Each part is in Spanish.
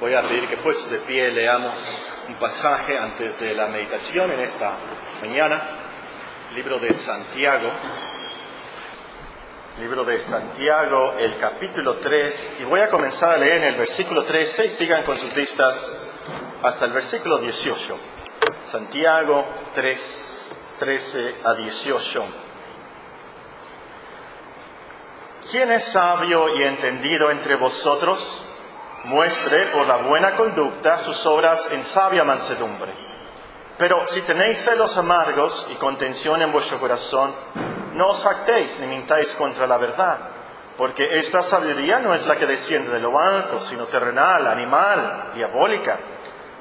Voy a pedir que pues de pie leamos un pasaje antes de la meditación en esta mañana. Libro de Santiago. Libro de Santiago, el capítulo 3. Y voy a comenzar a leer en el versículo 13 y sigan con sus vistas hasta el versículo 18. Santiago 3, 13 a 18. ¿Quién es sabio y entendido entre vosotros? Muestre por la buena conducta sus obras en sabia mansedumbre. Pero si tenéis celos amargos y contención en vuestro corazón, no os actéis ni mintáis contra la verdad, porque esta sabiduría no es la que desciende de lo alto, sino terrenal, animal, diabólica.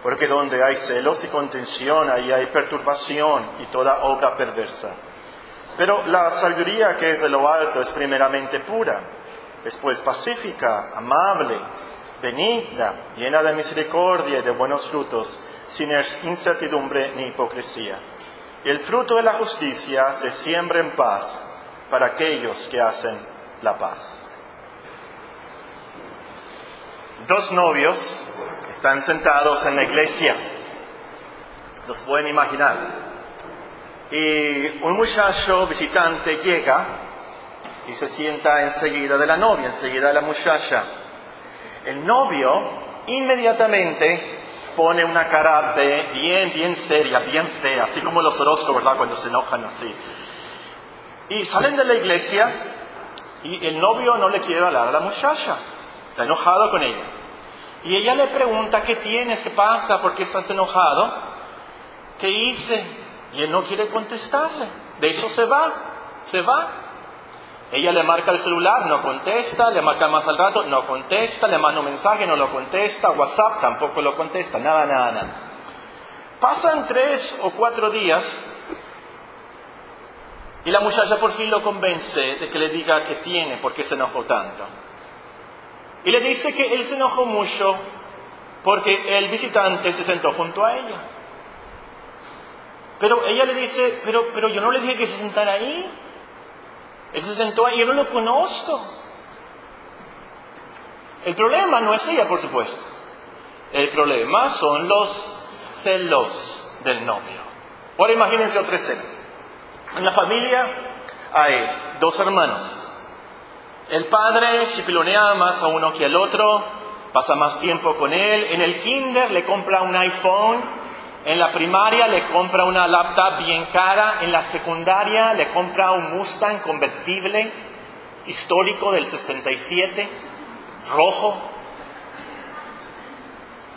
Porque donde hay celos y contención, ahí hay perturbación y toda obra perversa. Pero la sabiduría que es de lo alto es primeramente pura, después pacífica, amable, benigna, llena de misericordia y de buenos frutos, sin incertidumbre ni hipocresía. El fruto de la justicia se siembra en paz para aquellos que hacen la paz. Dos novios están sentados en la iglesia, los pueden imaginar. Y un muchacho visitante llega y se sienta enseguida de la novia, enseguida de la muchacha. El novio inmediatamente pone una cara de bien, bien seria, bien fea, así como los horóscopos, ¿verdad? Cuando se enojan así. Y salen de la iglesia y el novio no le quiere hablar a la muchacha, está enojado con ella. Y ella le pregunta, ¿qué tienes? ¿Qué pasa? ¿Por qué estás enojado? ¿Qué hice? Y él no quiere contestarle. De hecho se va, se va. Ella le marca el celular, no contesta, le marca más al rato, no contesta, le manda un mensaje, no lo contesta, WhatsApp tampoco lo contesta, nada, nada, nada. Pasan tres o cuatro días y la muchacha por fin lo convence de que le diga que tiene, por qué se enojó tanto. Y le dice que él se enojó mucho porque el visitante se sentó junto a ella. Pero ella le dice, pero, pero yo no le dije que se sentara ahí. Él se sentó ahí, yo no lo conozco. El problema no es ella, por supuesto. El problema son los celos del novio. Ahora imagínense otra escena. En la familia hay dos hermanos. El padre chipilonea más a uno que al otro, pasa más tiempo con él. En el kinder le compra un iPhone en la primaria le compra una laptop bien cara, en la secundaria le compra un Mustang convertible histórico del 67, rojo.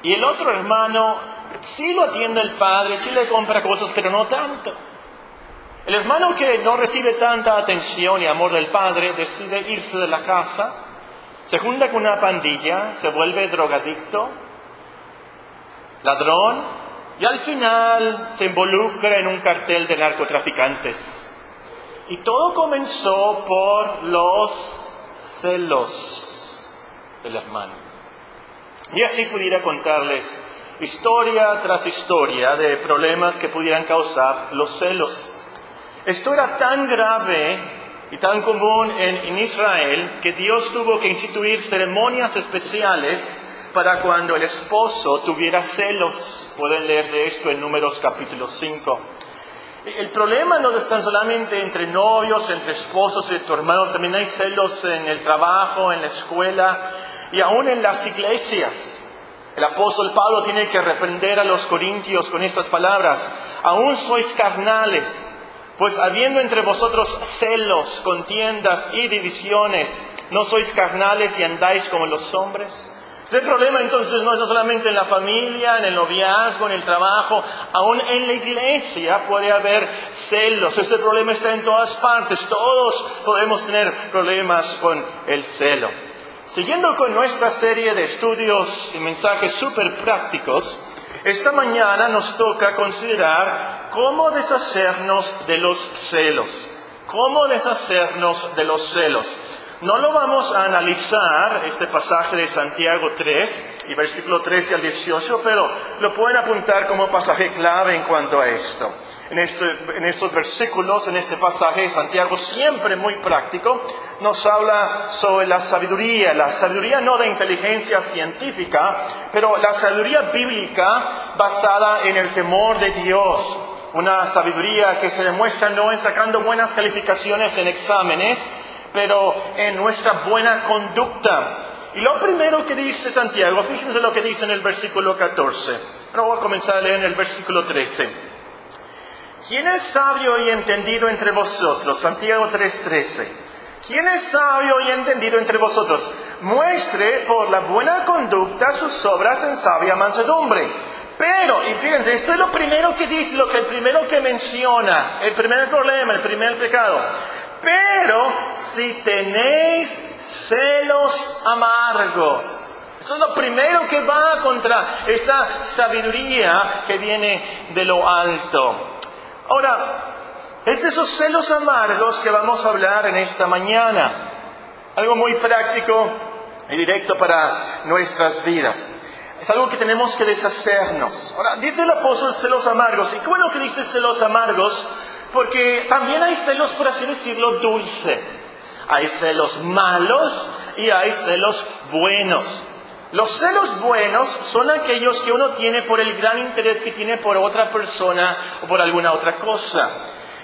Y el otro hermano sí lo atiende el padre, sí le compra cosas, pero no tanto. El hermano que no recibe tanta atención y amor del padre decide irse de la casa, se junta con una pandilla, se vuelve drogadicto, ladrón, y al final se involucra en un cartel de narcotraficantes. Y todo comenzó por los celos del hermano. Y así pudiera contarles historia tras historia de problemas que pudieran causar los celos. Esto era tan grave y tan común en, Israel que Dios tuvo que instituir ceremonias especiales para cuando el esposo tuviera celos. Pueden leer de esto en Números capítulo 5. El problema no está solamente entre novios, entre esposos entre hermanos, también hay celos en el trabajo, en la escuela y aún en las iglesias. El apóstol Pablo tiene que reprender a los corintios con estas palabras, aún sois carnales, pues habiendo entre vosotros celos, contiendas y divisiones, ¿no sois carnales y andáis como los hombres? Ese problema entonces no es solamente en la familia, en el noviazgo, en el trabajo, aún en la iglesia puede haber celos. Ese problema está en todas partes. Todos podemos tener problemas con el celo. Siguiendo con nuestra serie de estudios y mensajes súper prácticos, esta mañana nos toca considerar cómo deshacernos de los celos. ¿Cómo deshacernos de los celos? No lo vamos a analizar, este pasaje de Santiago 3 y versículo 13 al 18, pero lo pueden apuntar como pasaje clave en cuanto a esto. en, este, en estos versículos, en este pasaje de Santiago, siempre muy práctico, nos habla sobre la sabiduría, la sabiduría no de inteligencia científica, pero la sabiduría bíblica basada en el temor de Dios. Una sabiduría que se demuestra no en sacando buenas calificaciones en exámenes, pero en nuestra buena conducta. Y lo primero que dice Santiago, fíjense lo que dice en el versículo 14. Ahora voy a comenzar a leer en el versículo 13. ¿Quién es sabio y entendido entre vosotros? Santiago 3:13. ¿Quién es sabio y entendido entre vosotros? Muestre por la buena conducta sus obras en sabia mansedumbre. Pero, y fíjense, esto es lo primero que dice, lo que el primero que menciona, el primer problema, el primer pecado. Pero si tenéis celos amargos, eso es lo primero que va contra esa sabiduría que viene de lo alto. Ahora, es de esos celos amargos que vamos a hablar en esta mañana. Algo muy práctico y directo para nuestras vidas. Es algo que tenemos que deshacernos. Ahora, dice el apóstol celos amargos. ¿Y es lo que dice celos amargos? Porque también hay celos, por así decirlo, dulces. Hay celos malos y hay celos buenos. Los celos buenos son aquellos que uno tiene por el gran interés que tiene por otra persona o por alguna otra cosa.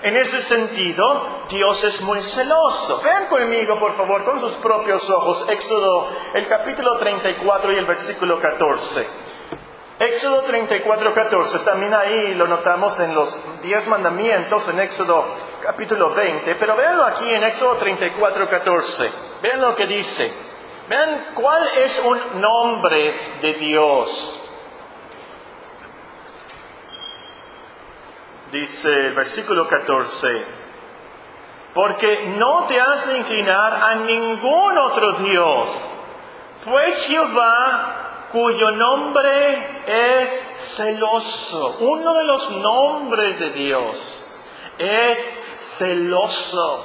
En ese sentido, Dios es muy celoso. Vean conmigo, por favor, con sus propios ojos, Éxodo, el capítulo 34 y el versículo 14. Éxodo 34, 14, también ahí lo notamos en los diez mandamientos, en Éxodo capítulo 20, pero véanlo aquí en Éxodo 34, 14. Vean lo que dice. Vean cuál es un nombre de Dios. Dice el versículo 14, porque no te has de inclinar a ningún otro Dios, pues Jehová cuyo nombre es celoso. Uno de los nombres de Dios es celoso.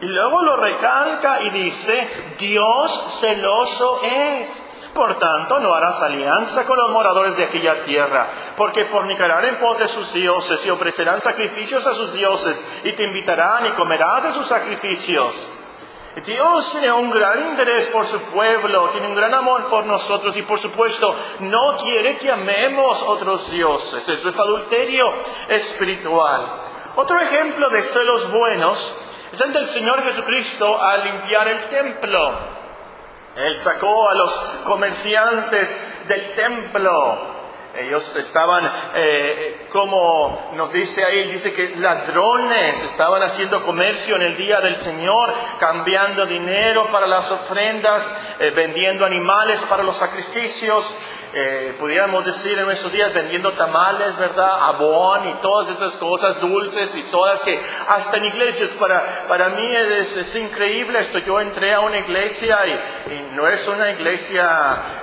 Y luego lo recalca y dice, Dios celoso es. Por tanto, no harás alianza con los moradores de aquella tierra, porque fornicarán en pos de sus dioses y ofrecerán sacrificios a sus dioses, y te invitarán y comerás de sus sacrificios. Dios tiene un gran interés por su pueblo, tiene un gran amor por nosotros y por supuesto no quiere que amemos otros dioses. Eso es adulterio espiritual. Otro ejemplo de celos buenos es el del Señor Jesucristo al limpiar el templo. Él sacó a los comerciantes del templo ellos estaban, eh, como nos dice ahí, dice que ladrones estaban haciendo comercio en el día del Señor, cambiando dinero para las ofrendas, eh, vendiendo animales para los sacrificios, eh, pudiéramos decir en nuestros días vendiendo tamales, ¿verdad? Abón y todas esas cosas dulces y sodas que hasta en iglesias para, para mí es, increíble esto. Yo entré a una iglesia y, no es una iglesia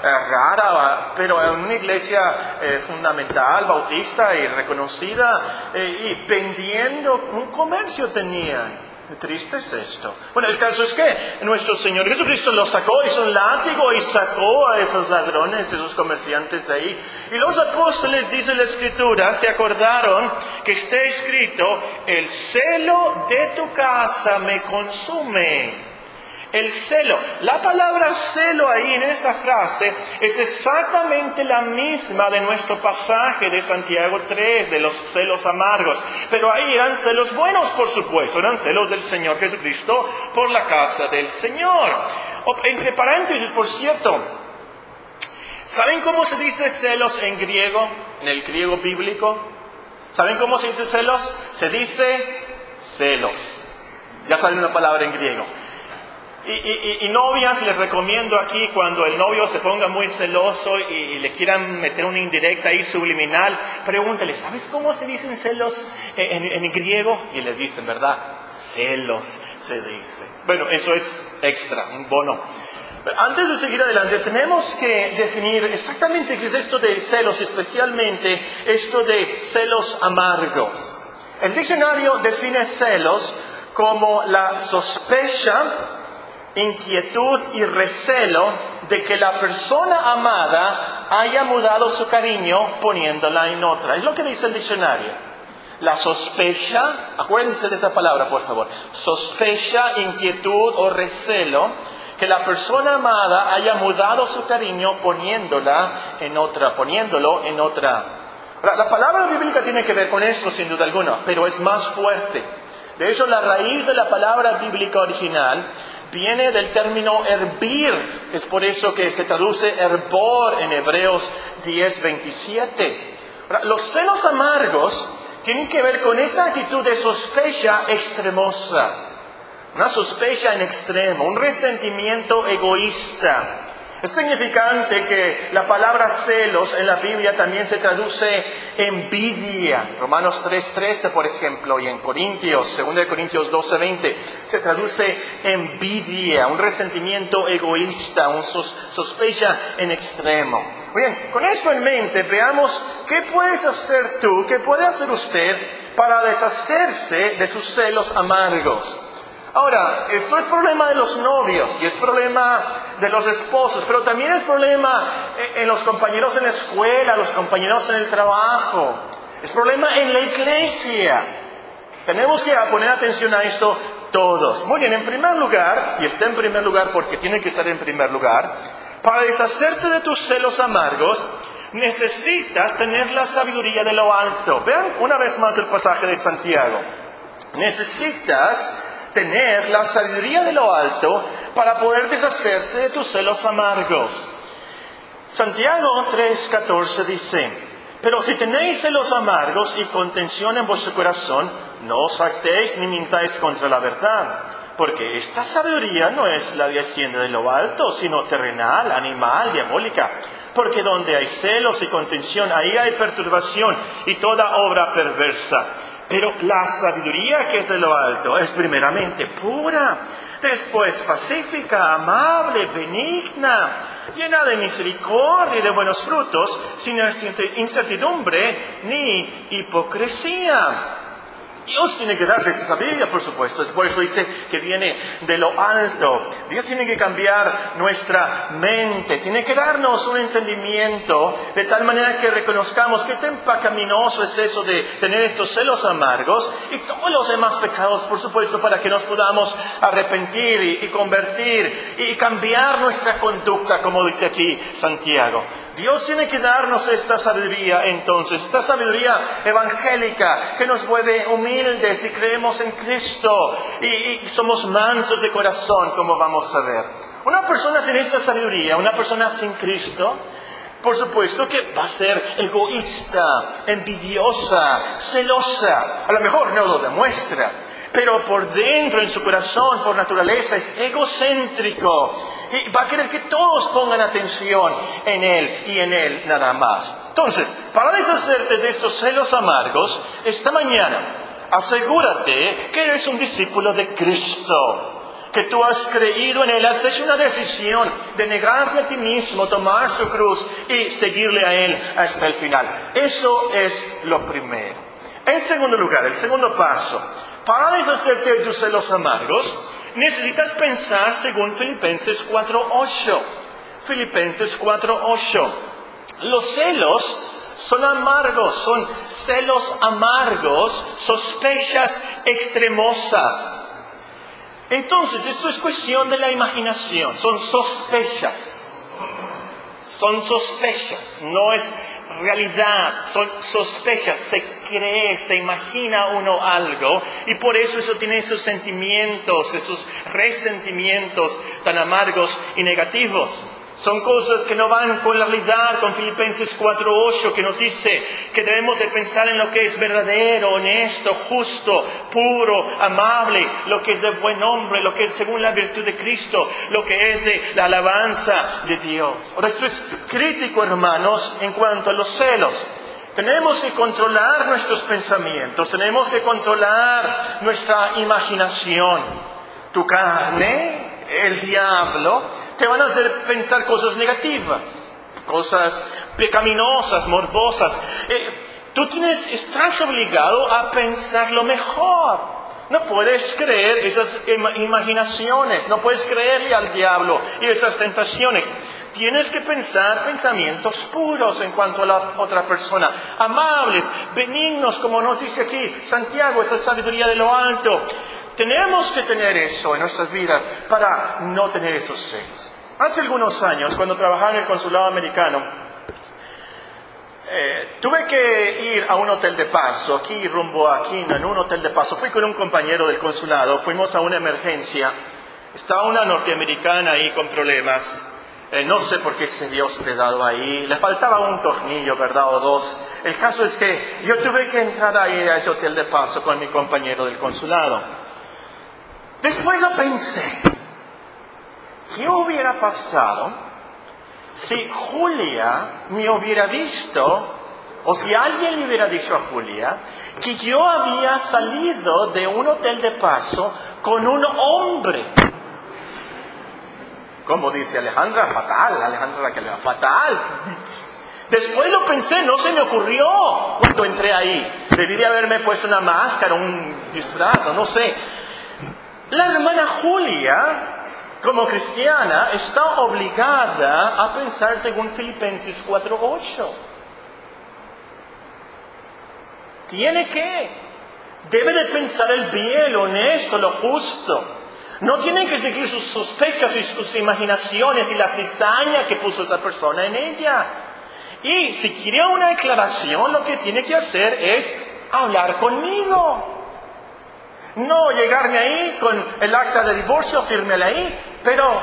rara, pero es una iglesia eh, fundamental, bautista y reconocida, eh, y vendiendo un comercio tenían. Triste es esto. Bueno, el caso es que nuestro Señor Jesucristo lo sacó, hizo un látigo y sacó a esos ladrones, esos comerciantes ahí. Y los apóstoles, dice la Escritura, se acordaron que está escrito, el celo de tu casa me consume. El celo. La palabra celo ahí en esa frase es exactamente la misma de nuestro pasaje de Santiago 3, de los celos amargos. Pero ahí eran celos buenos, por supuesto, eran celos del Señor Jesucristo por la casa del Señor. entre paréntesis, por cierto, ¿saben cómo se dice celos en griego, en el griego bíblico? ¿Saben cómo se dice celos? Se dice celos. Ya saben una palabra en griego. Y, novias, les recomiendo aquí cuando el novio se ponga muy celoso y, le quieran meter una indirecta ahí subliminal, pregúntale, ¿sabes cómo se dicen celos en, en, griego? Y le dicen, ¿verdad? Celos se dice. Bueno, eso es extra, un bono. Pero antes de seguir adelante, tenemos que definir exactamente qué es esto de celos, especialmente esto de celos amargos. El diccionario define celos como la sospecha inquietud y recelo de que la persona amada haya mudado su cariño poniéndola en otra. Es lo que dice el diccionario. la sospecha, acuérdense de esa palabra, por favor, sospecha, inquietud o recelo, que la persona amada haya mudado su cariño poniéndola en otra, poniéndolo en otra. La palabra bíblica tiene que ver con esto, sin duda alguna, pero es más fuerte. De hecho, la raíz de la palabra bíblica original viene del término hervir. Es por eso que se traduce hervor en Hebreos 10:27. Los celos amargos tienen que ver con esa actitud de sospecha extremosa, una sospecha en extremo, un resentimiento egoísta, es significante que la palabra celos en la Biblia también se traduce envidia. Romanos 3.13, por ejemplo, y en Corintios, 2 Corintios 12.20, se traduce envidia, un resentimiento egoísta, un sospecha en extremo. Bien, con esto en mente, veamos qué puedes hacer tú, qué puede hacer usted para deshacerse de sus celos amargos. Ahora, esto es problema de los novios y es problema de los esposos, pero también es problema en los compañeros en la escuela, los compañeros en el trabajo, es problema en la iglesia. Tenemos que poner atención a esto todos. Muy bien, en primer lugar, y está en primer lugar porque tiene que estar en primer lugar, para deshacerte de tus celos amargos, necesitas tener la sabiduría de lo alto. Vean una vez más el pasaje de Santiago. Necesitas tener la sabiduría de lo alto para poder deshacerte de tus celos amargos. Santiago 3:14 dice, pero si tenéis celos amargos y contención en vuestro corazón, no os actéis ni mintáis contra la verdad, porque esta sabiduría no es la que asciende de lo alto, sino terrenal, animal, diabólica. Porque donde hay celos y contención, ahí hay perturbación y toda obra perversa. Pero la sabiduría que es de lo alto es primeramente pura, después pacífica, amable, benigna, llena de misericordia y de buenos frutos, sin incertidumbre ni hipocresía. Dios tiene que darles esa Biblia, por supuesto. Por eso dice que viene de lo alto. Dios tiene que cambiar nuestra mente. Tiene que darnos un entendimiento de tal manera que reconozcamos qué tan pecaminoso es eso de tener estos celos amargos y todos los demás pecados, por supuesto, para que nos podamos arrepentir y, y convertir y cambiar nuestra conducta, como dice aquí Santiago. Dios tiene que darnos esta sabiduría entonces, esta sabiduría evangélica que nos vuelve humildes y creemos en Cristo y, somos mansos de corazón, como vamos a ver. Una persona sin esta sabiduría, una persona sin Cristo, por supuesto que va a ser egoísta, envidiosa, celosa. A lo mejor no lo demuestra, pero por dentro, en su corazón, por naturaleza, es egocéntrico y va a querer que todos pongan atención en él y en él nada más. Entonces, para deshacerte de estos celos amargos, esta mañana, asegúrate que eres un discípulo de Cristo que tú has creído en Él, has hecho una decisión de negarte a ti mismo, tomar su cruz y seguirle a Él hasta el final. Eso es lo primero. En segundo lugar, el segundo paso, para deshacerte de tus celos amargos, necesitas pensar según Filipenses 4.8. Filipenses 4.8. Los celos son amargos, son celos amargos, sospechas extremosas. Entonces, esto es cuestión de la imaginación, son sospechas. Son sospechas, no es realidad, son sospechas, se cree, se imagina uno algo y por eso eso tiene esos sentimientos, esos resentimientos tan amargos y negativos. Son cosas que no van con la realidad, con Filipenses 4.8, que nos dice que debemos de pensar en lo que es verdadero, honesto, justo, puro, amable, lo que es de buen nombre, lo que es según la virtud de Cristo, lo que es de la alabanza de Dios. Ahora, esto es crítico, hermanos, en cuanto a los celos. Tenemos que controlar nuestros pensamientos, tenemos que controlar nuestra imaginación. Tu carne el diablo, te van a hacer pensar cosas negativas, cosas pecaminosas, morbosas. Eh, tú tienes, estás obligado a pensar lo mejor. No puedes creer esas imaginaciones, no puedes creerle al diablo y esas tentaciones. Tienes que pensar pensamientos puros en cuanto a la otra persona, amables, benignos, como nos dice aquí Santiago, esa sabiduría de lo alto. Tenemos que tener eso en nuestras vidas para no tener esos celos. Hace algunos años, cuando trabajaba en el consulado americano, eh, tuve que ir a un hotel de paso, aquí rumbo a Aquino, en un hotel de paso. Fui con un compañero del consulado, fuimos a una emergencia. Estaba una norteamericana ahí con problemas. Eh, no sé por qué se dio hospedado ahí. Le faltaba un tornillo, ¿verdad? O dos. El caso es que yo tuve que entrar ahí a ese hotel de paso con mi compañero del consulado. Después lo pensé. ¿Qué hubiera pasado si Julia me hubiera visto o si alguien le hubiera dicho a Julia que yo había salido de un hotel de paso con un hombre como dice Alejandra, fatal, Alejandra que era fatal. Después lo pensé, no se me ocurrió cuando entré ahí. Debí de haberme puesto una máscara, un disfraz, no sé. La hermana Julia, como cristiana, está obligada a pensar según Filipenses 4.8. Tiene que. Debe de pensar el bien, lo honesto, lo justo. No tienen que seguir sus sospechas y sus imaginaciones y la cizaña que puso esa persona en ella. Y si quiere una declaración, lo que tiene que hacer es hablar conmigo. No llegarme ahí con el acta de divorcio, firmela ahí, pero,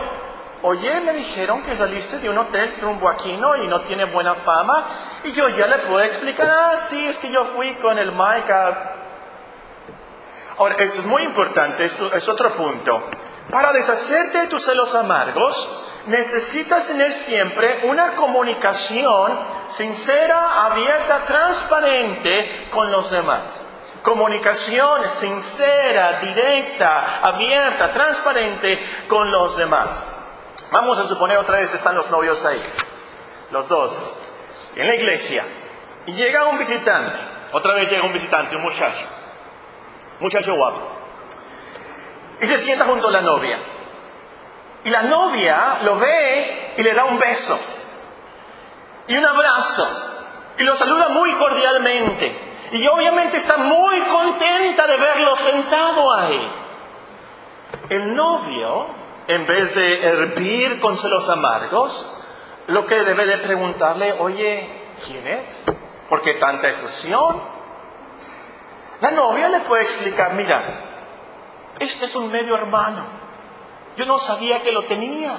oye, me dijeron que saliste de un hotel rumbo aquí, ¿no? Y no tiene buena fama, y yo ya le puedo explicar, ah, sí, es que yo fui con el Mike Ahora, esto es muy importante, esto es otro punto. Para deshacerte de tus celos amargos, necesitas tener siempre una comunicación sincera, abierta, transparente con los demás. Comunicación sincera, directa, abierta, transparente con los demás. Vamos a suponer otra vez están los novios ahí, los dos, en la iglesia. Y llega un visitante, otra vez llega un visitante, un muchacho muchacho guapo. Y se sienta junto a la novia. Y la novia lo ve y le da un beso. Y un abrazo. Y lo saluda muy cordialmente. Y obviamente está muy contenta de verlo sentado ahí. El novio, en vez de hervir con celos amargos, lo que debe de preguntarle, oye, ¿quién es? ¿Por qué tanta efusión? La novia le puede explicar, mira, este es un medio hermano. Yo no sabía que lo tenía.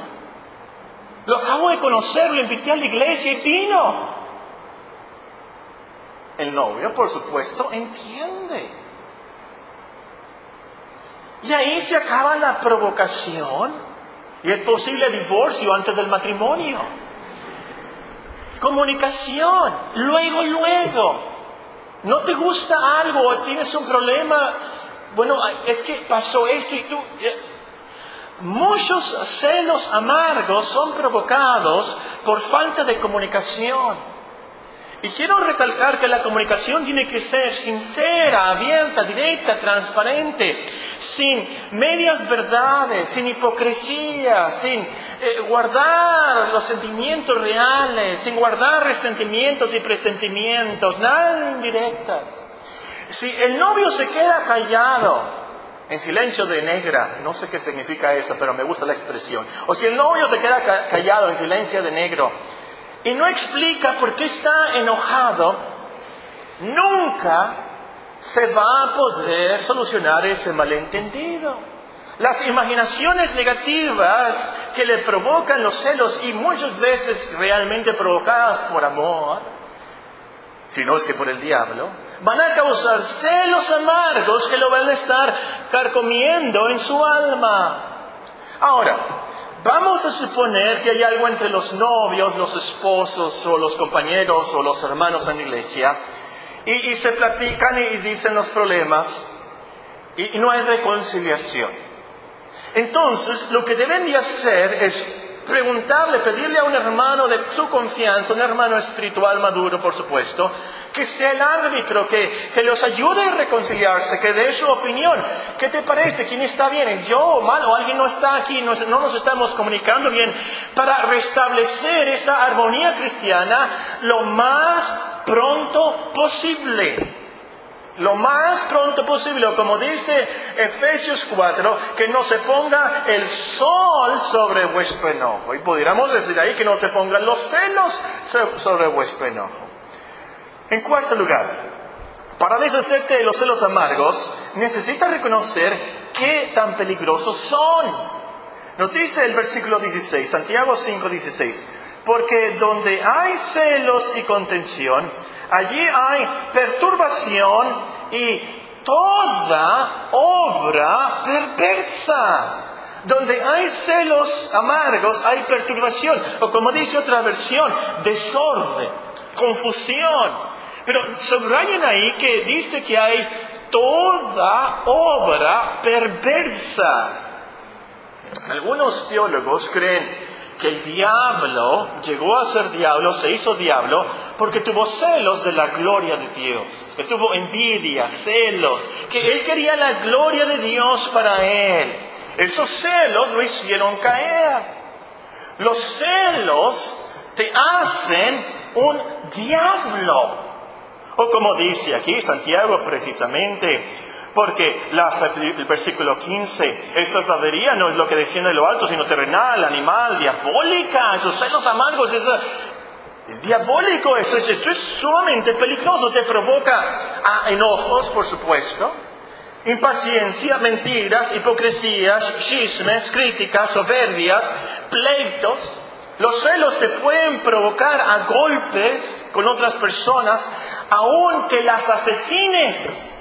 Lo acabo de conocer, lo invité a la iglesia y vino. El novio, por supuesto, entiende. Y ahí se acaba la provocación y el posible divorcio antes del matrimonio. Comunicación, luego, luego. ¿No te gusta algo o tienes un problema? Bueno, es que pasó esto y tú... Muchos celos amargos son provocados por falta de comunicación. Y quiero recalcar que la comunicación tiene que ser sincera, abierta, directa, transparente, sin medias verdades, sin hipocresía, sin eh, guardar los sentimientos reales, sin guardar resentimientos y presentimientos, nada indirectas. Si el novio se queda callado, en silencio de negra, no sé qué significa eso, pero me gusta la expresión, o si el novio se queda callado en silencio de negro, y no explica por qué está enojado, nunca se va a poder solucionar ese malentendido. Las imaginaciones negativas que le provocan los celos y muchas veces realmente provocadas por amor, si no es que por el diablo, van a causar celos amargos que lo van a estar carcomiendo en su alma. Ahora, Vamos a suponer que hay algo entre los novios, los esposos o los compañeros o los hermanos en la iglesia y, se platican y, dicen los problemas y, no hay reconciliación. Entonces, lo que deben de hacer es preguntarle, pedirle a un hermano de su confianza, un hermano espiritual maduro, por supuesto, que sea el árbitro, que, que los ayude a reconciliarse, que dé su opinión. ¿Qué te parece? ¿Quién está bien? ¿Yo o mal? ¿O alguien no está aquí? No, no nos estamos comunicando bien. Para restablecer esa armonía cristiana lo más pronto posible lo más pronto posible, o como dice Efesios 4, que no se ponga el sol sobre vuestro enojo. Y pudiéramos decir ahí que no se pongan los celos sobre vuestro enojo. En cuarto lugar, para deshacerte de los celos amargos, necesitas reconocer qué tan peligrosos son. Nos dice el versículo 16, Santiago 5, 16, porque donde hay celos y contención, allí hay perturbación y toda obra perversa. Donde hay celos amargos, hay perturbación, o como dice otra versión, desorden, confusión. Pero subrayen ahí que dice que hay toda obra perversa. Algunos teólogos creen que el diablo llegó a ser diablo, se hizo diablo, porque tuvo celos de la gloria de Dios, que tuvo envidia, celos, que él quería la gloria de Dios para él. Esos celos lo hicieron caer. Los celos te hacen un diablo. O como dice aquí Santiago precisamente, porque el versículo 15, esa sabiduría no es lo que desciende de lo alto, sino terrenal, animal, diabólica, esos celos amargos, eso, es diabólico esto, es, esto es sumamente peligroso, te provoca enojos, por supuesto, impaciencia, mentiras, hipocresías, chismes, críticas, soberbias, pleitos. Los celos te pueden provocar a golpes con otras personas, aunque las asesines.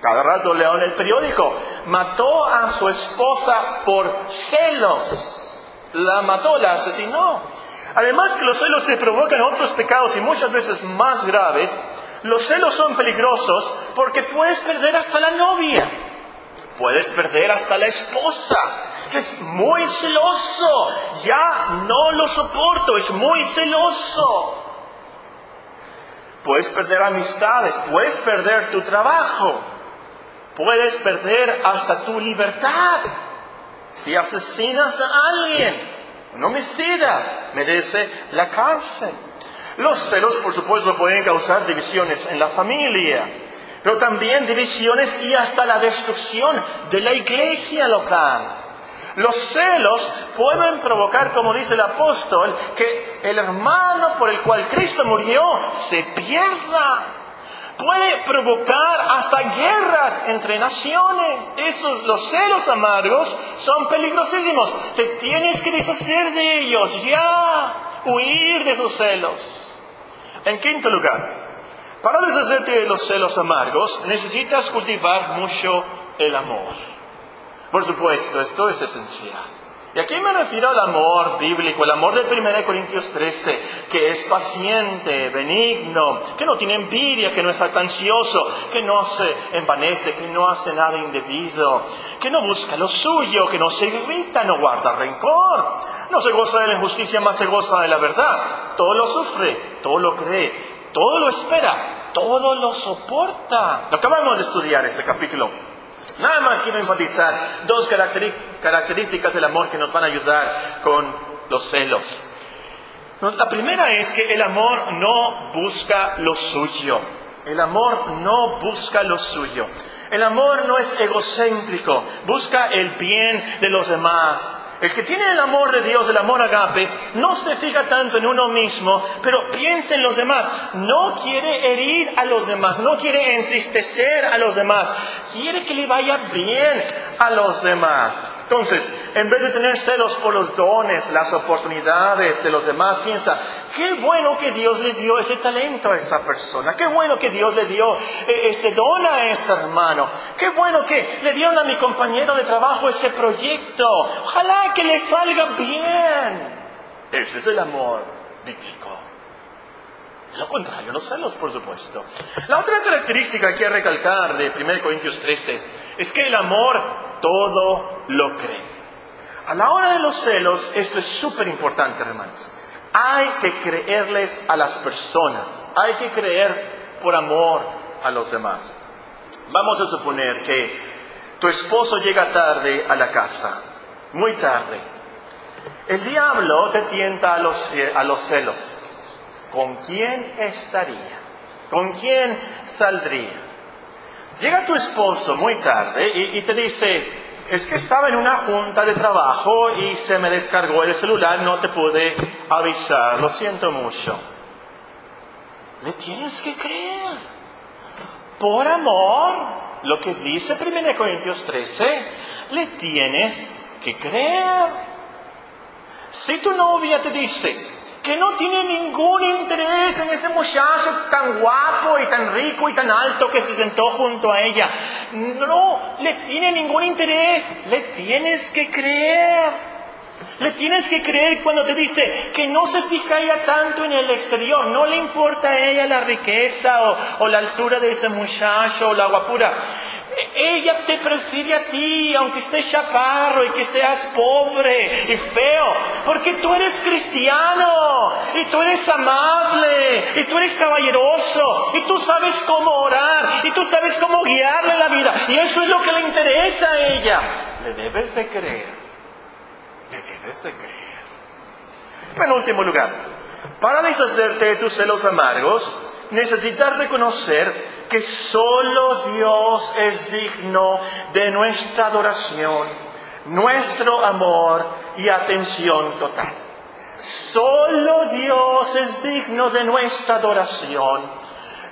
Cada rato leo en el periódico, mató a su esposa por celos. La mató, la asesinó. Además que los celos te provocan otros pecados y muchas veces más graves. Los celos son peligrosos porque puedes perder hasta la novia. Puedes perder hasta la esposa. Es que es muy celoso. Ya no lo soporto. Es muy celoso. Puedes perder amistades. Puedes perder tu trabajo. Puedes perder hasta tu libertad si asesinas a alguien. Un homicida merece la cárcel. Los celos, por supuesto, pueden causar divisiones en la familia, pero también divisiones y hasta la destrucción de la iglesia local. Los celos pueden provocar, como dice el apóstol, que el hermano por el cual Cristo murió se pierda puede provocar hasta guerras entre naciones. Esos, los celos amargos son peligrosísimos. Te tienes que deshacer de ellos, ya, huir de esos celos. En quinto lugar, para deshacerte de los celos amargos, necesitas cultivar mucho el amor. Por supuesto, esto es esencial. Y aquí me refiero al amor bíblico, el amor de 1 Corintios 13, que es paciente, benigno, que no tiene envidia, que no está ansioso, que no se envanece, que no hace nada indebido, que no busca lo suyo, que no se irrita, no guarda rencor, no se goza de la injusticia, más se goza de la verdad. Todo lo sufre, todo lo cree, todo lo espera, todo lo soporta. Acabamos de estudiar este capítulo. Nada más quiero enfatizar dos características del amor que nos van a ayudar con los celos. La primera es que el amor no busca lo suyo. El amor no busca lo suyo. El amor no es egocéntrico, busca el bien de los demás. El que tiene el amor de Dios, el amor agape, no se fija tanto en uno mismo, pero piensa en los demás. No quiere herir a los demás, no quiere entristecer a los demás, quiere que le vaya bien a los demás. Entonces, en vez de tener celos por los dones, las oportunidades de los demás, piensa, qué bueno que Dios le dio ese talento a esa persona, qué bueno que Dios le dio eh, ese don a ese hermano, qué bueno que le dieron a mi compañero de trabajo ese proyecto, ojalá que le salga bien. Ese es el amor bíblico. Lo contrario, los celos, por supuesto. La otra característica que hay que recalcar de 1 Corintios 13 es que el amor todo lo cree. A la hora de los celos, esto es súper importante, hermanos. Hay que creerles a las personas, hay que creer por amor a los demás. Vamos a suponer que tu esposo llega tarde a la casa, muy tarde. El diablo te tienta a los, a los celos. ¿Con quién estaría? ¿Con quién saldría? Llega tu esposo muy tarde y, te dice, es que estaba en una junta de trabajo y se me descargó el celular, no te pude avisar, lo siento mucho. Le tienes que creer. Por amor, lo que dice 1 Corintios 13, le tienes que creer. Si tu novia te dice que no tiene ningún interés en ese muchacho tan guapo y tan rico y tan alto que se sentó junto a ella, no le tiene ningún interés, le tienes que creer. Le tienes que creer cuando te dice que no se fija ella tanto en el exterior, no le importa a ella la riqueza o, o la altura de ese muchacho o la guapura. Ella te prefiere a ti, aunque estés chaparro y que seas pobre y feo, porque tú eres cristiano y tú eres amable y tú eres caballeroso y tú sabes cómo orar y tú sabes cómo guiarle la vida y eso es lo que le interesa a ella. Le debes de creer, le debes de creer. En último lugar, para deshacerte de tus celos amargos, necesitas reconocer que solo Dios es digno de nuestra adoración, nuestro amor y atención total. Solo Dios es digno de nuestra adoración,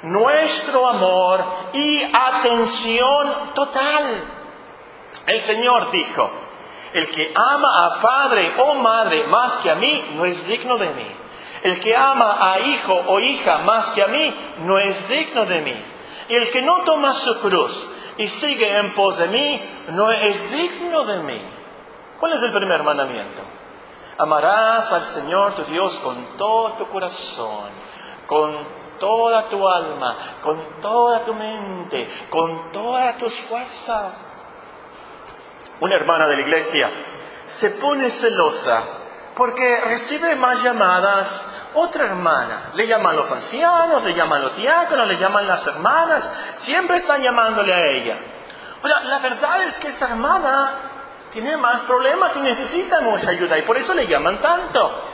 nuestro amor y atención total. El Señor dijo, el que ama a padre o madre más que a mí no es digno de mí. El que ama a hijo o hija más que a mí no es digno de mí. Y el que no toma su cruz y sigue en pos de mí, no es digno de mí. ¿Cuál es el primer mandamiento? Amarás al Señor tu Dios con todo tu corazón, con toda tu alma, con toda tu mente, con todas tus fuerzas. Una hermana de la iglesia se pone celosa porque recibe más llamadas otra hermana. Le llaman los ancianos, le llaman los diáconos, le llaman las hermanas, siempre están llamándole a ella. Ahora, la verdad es que esa hermana tiene más problemas y necesita mucha ayuda y por eso le llaman tanto.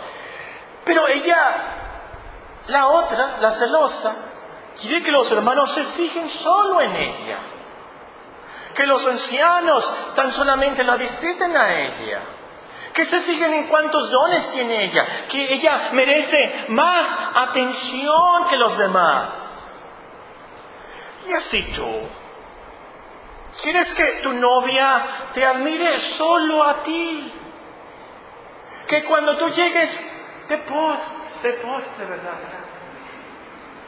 Pero ella, la otra, la celosa, quiere que los hermanos se fijen solo en ella. Que los ancianos tan solamente la visiten a ella que se fijen en cuántos dones tiene ella, que ella merece más atención que los demás. Y así tú, ¿quieres que tu novia te admire solo a ti? Que cuando tú llegues te pos, se poste, ¿verdad?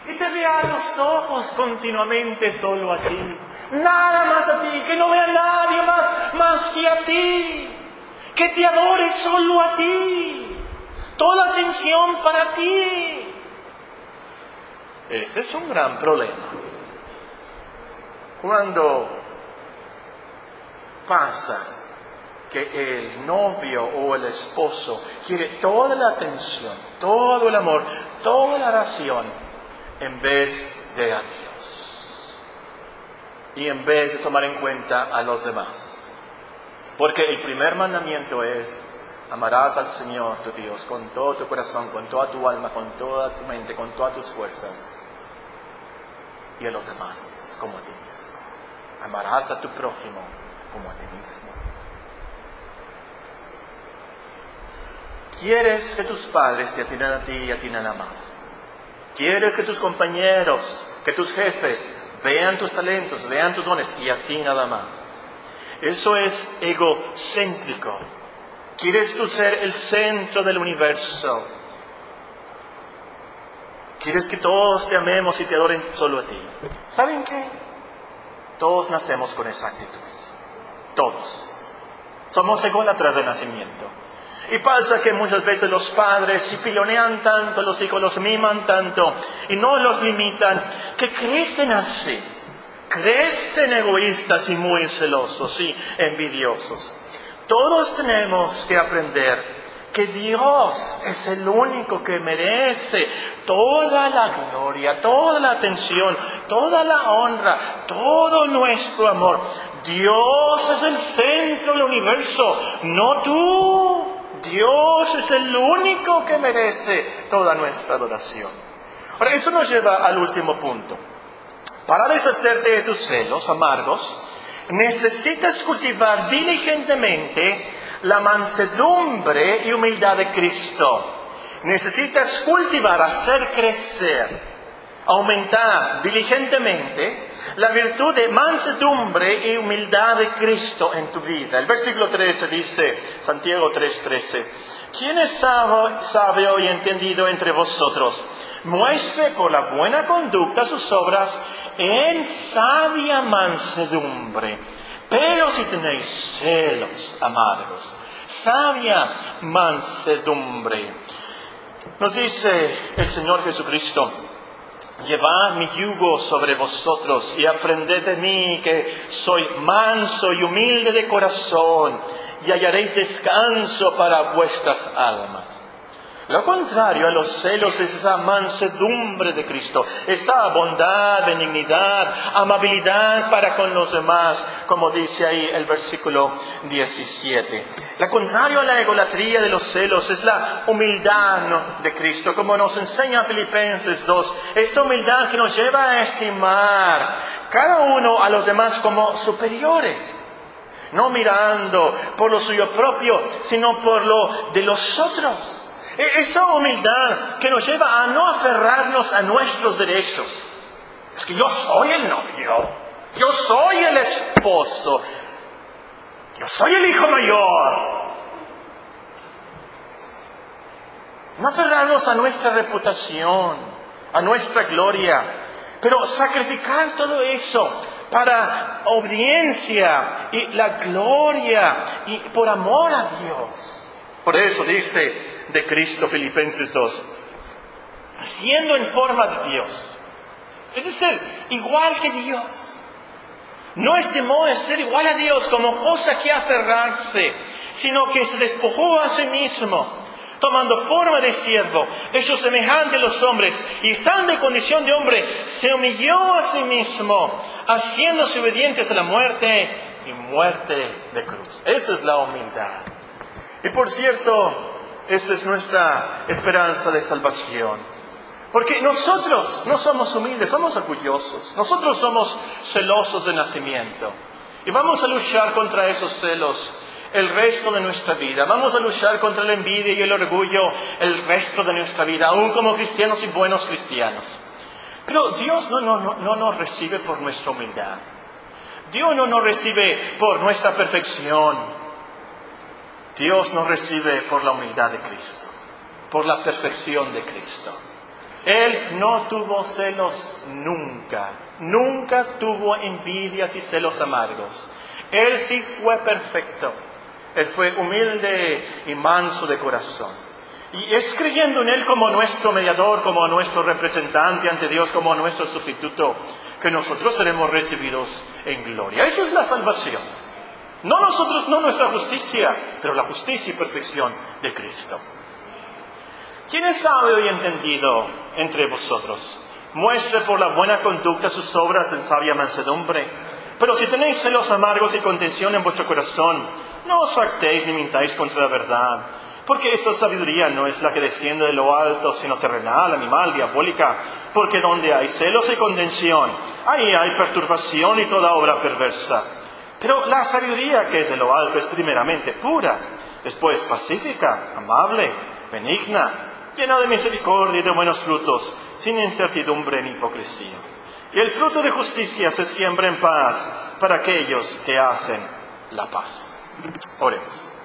Y te vea los ojos continuamente solo a ti. Nada más a ti, que no vea a nadie más, más que a ti que te adore solo a ti, toda atención para ti. Ese es un gran problema. Cuando pasa que el novio o el esposo quiere toda la atención, todo el amor, toda la oración, en vez de a Dios. Y en vez de tomar en cuenta a los demás. Porque el primer mandamiento es, amarás al Señor tu Dios con todo tu corazón, con toda tu alma, con toda tu mente, con todas tus fuerzas. Y a los demás como a ti mismo. Amarás a tu prójimo como a ti mismo. ¿Quieres que tus padres te atiendan a ti y a ti nada más? ¿Quieres que tus compañeros, que tus jefes vean tus talentos, vean tus dones y a ti nada más? Eso es egocéntrico. Quieres tú ser el centro del universo. Quieres que todos te amemos y te adoren solo a ti. ¿Saben qué? Todos nacemos con esa actitud. Todos. Somos ególatras de nacimiento. Y pasa que muchas veces los padres pilonean tanto, los hijos los miman tanto y no los limitan, que crecen así crecen egoístas y muy celosos y envidiosos. Todos tenemos que aprender que Dios es el único que merece toda la gloria, toda la atención, toda la honra, todo nuestro amor. Dios es el centro del universo, no tú. Dios es el único que merece toda nuestra adoración. Ahora, esto nos lleva al último punto. Para deshacerte de tus celos amargos, necesitas cultivar diligentemente la mansedumbre y humildad de Cristo. Necesitas cultivar, hacer crecer, aumentar diligentemente la virtud de mansedumbre y humildad de Cristo en tu vida. El versículo 13 dice, Santiago 3:13, ¿quién es sabio y entendido entre vosotros? Muestre por la buena conducta sus obras en sabia mansedumbre. Pero si tenéis celos amargos, sabia mansedumbre. Nos dice el Señor Jesucristo, llevad mi yugo sobre vosotros y aprended de mí que soy manso y humilde de corazón y hallaréis descanso para vuestras almas. Lo contrario a los celos es esa mansedumbre de Cristo, esa bondad, benignidad, amabilidad para con los demás, como dice ahí el versículo 17. Lo contrario a la egolatría de los celos es la humildad de Cristo, como nos enseña Filipenses 2, esa humildad que nos lleva a estimar cada uno a los demás como superiores no mirando por lo suyo propio, sino por lo de los otros. E-, esa humildad que nos lleva a no aferrarnos a nuestros derechos. Es que yo soy el novio, yo soy el esposo, yo soy el hijo mayor. No aferrarnos a nuestra reputación, a nuestra gloria, pero sacrificar todo eso para obediencia y la gloria y por amor a Dios. Por eso dice de Cristo, Filipenses 2, haciendo en forma de Dios. Es decir, igual que Dios. No es de ser igual a Dios como cosa que aferrarse, sino que se despojó a sí mismo, tomando forma de siervo, hecho semejante a los hombres, y estando en condición de hombre, se humilló a sí mismo, haciéndose obedientes a la muerte y muerte de cruz. Esa es la humildad. Y por cierto, esa es nuestra esperanza de salvación. Porque nosotros no somos humildes, somos orgullosos. Nosotros somos celosos de nacimiento. Y vamos a luchar contra esos celos el resto de nuestra vida. Vamos a luchar contra la envidia y el orgullo el resto de nuestra vida, aún como cristianos y buenos cristianos. Pero Dios no, no, no nos recibe por nuestra humildad. Dios no nos recibe por nuestra perfección. Dios nos recibe por la humildad de Cristo, por la perfección de Cristo. Él no tuvo celos nunca, nunca tuvo envidias y celos amargos. Él sí fue perfecto. Él fue humilde y manso de corazón. Y es creyendo en Él como nuestro mediador, como nuestro representante ante Dios, como nuestro sustituto, que nosotros seremos recibidos en gloria. Eso es la salvación. No nosotros, no nuestra justicia, pero la justicia y perfección de Cristo. ¿Quién es sabio y entendido entre vosotros? Muestre por la buena conducta sus obras en sabia mansedumbre. Pero si tenéis celos amargos y contención en vuestro corazón, no os factéis ni mintáis contra la verdad. Porque esta sabiduría no es la que desciende de lo alto, sino terrenal, animal, diabólica. Porque donde hay celos y contención, ahí hay perturbación y toda obra perversa. Pero la sabiduría que es de lo alto es primeramente pura, después pacífica, amable, benigna, llena de misericordia y de buenos frutos, sin incertidumbre ni hipocresía. Y el fruto de justicia se siembra en paz para aquellos que hacen la paz. Oremos.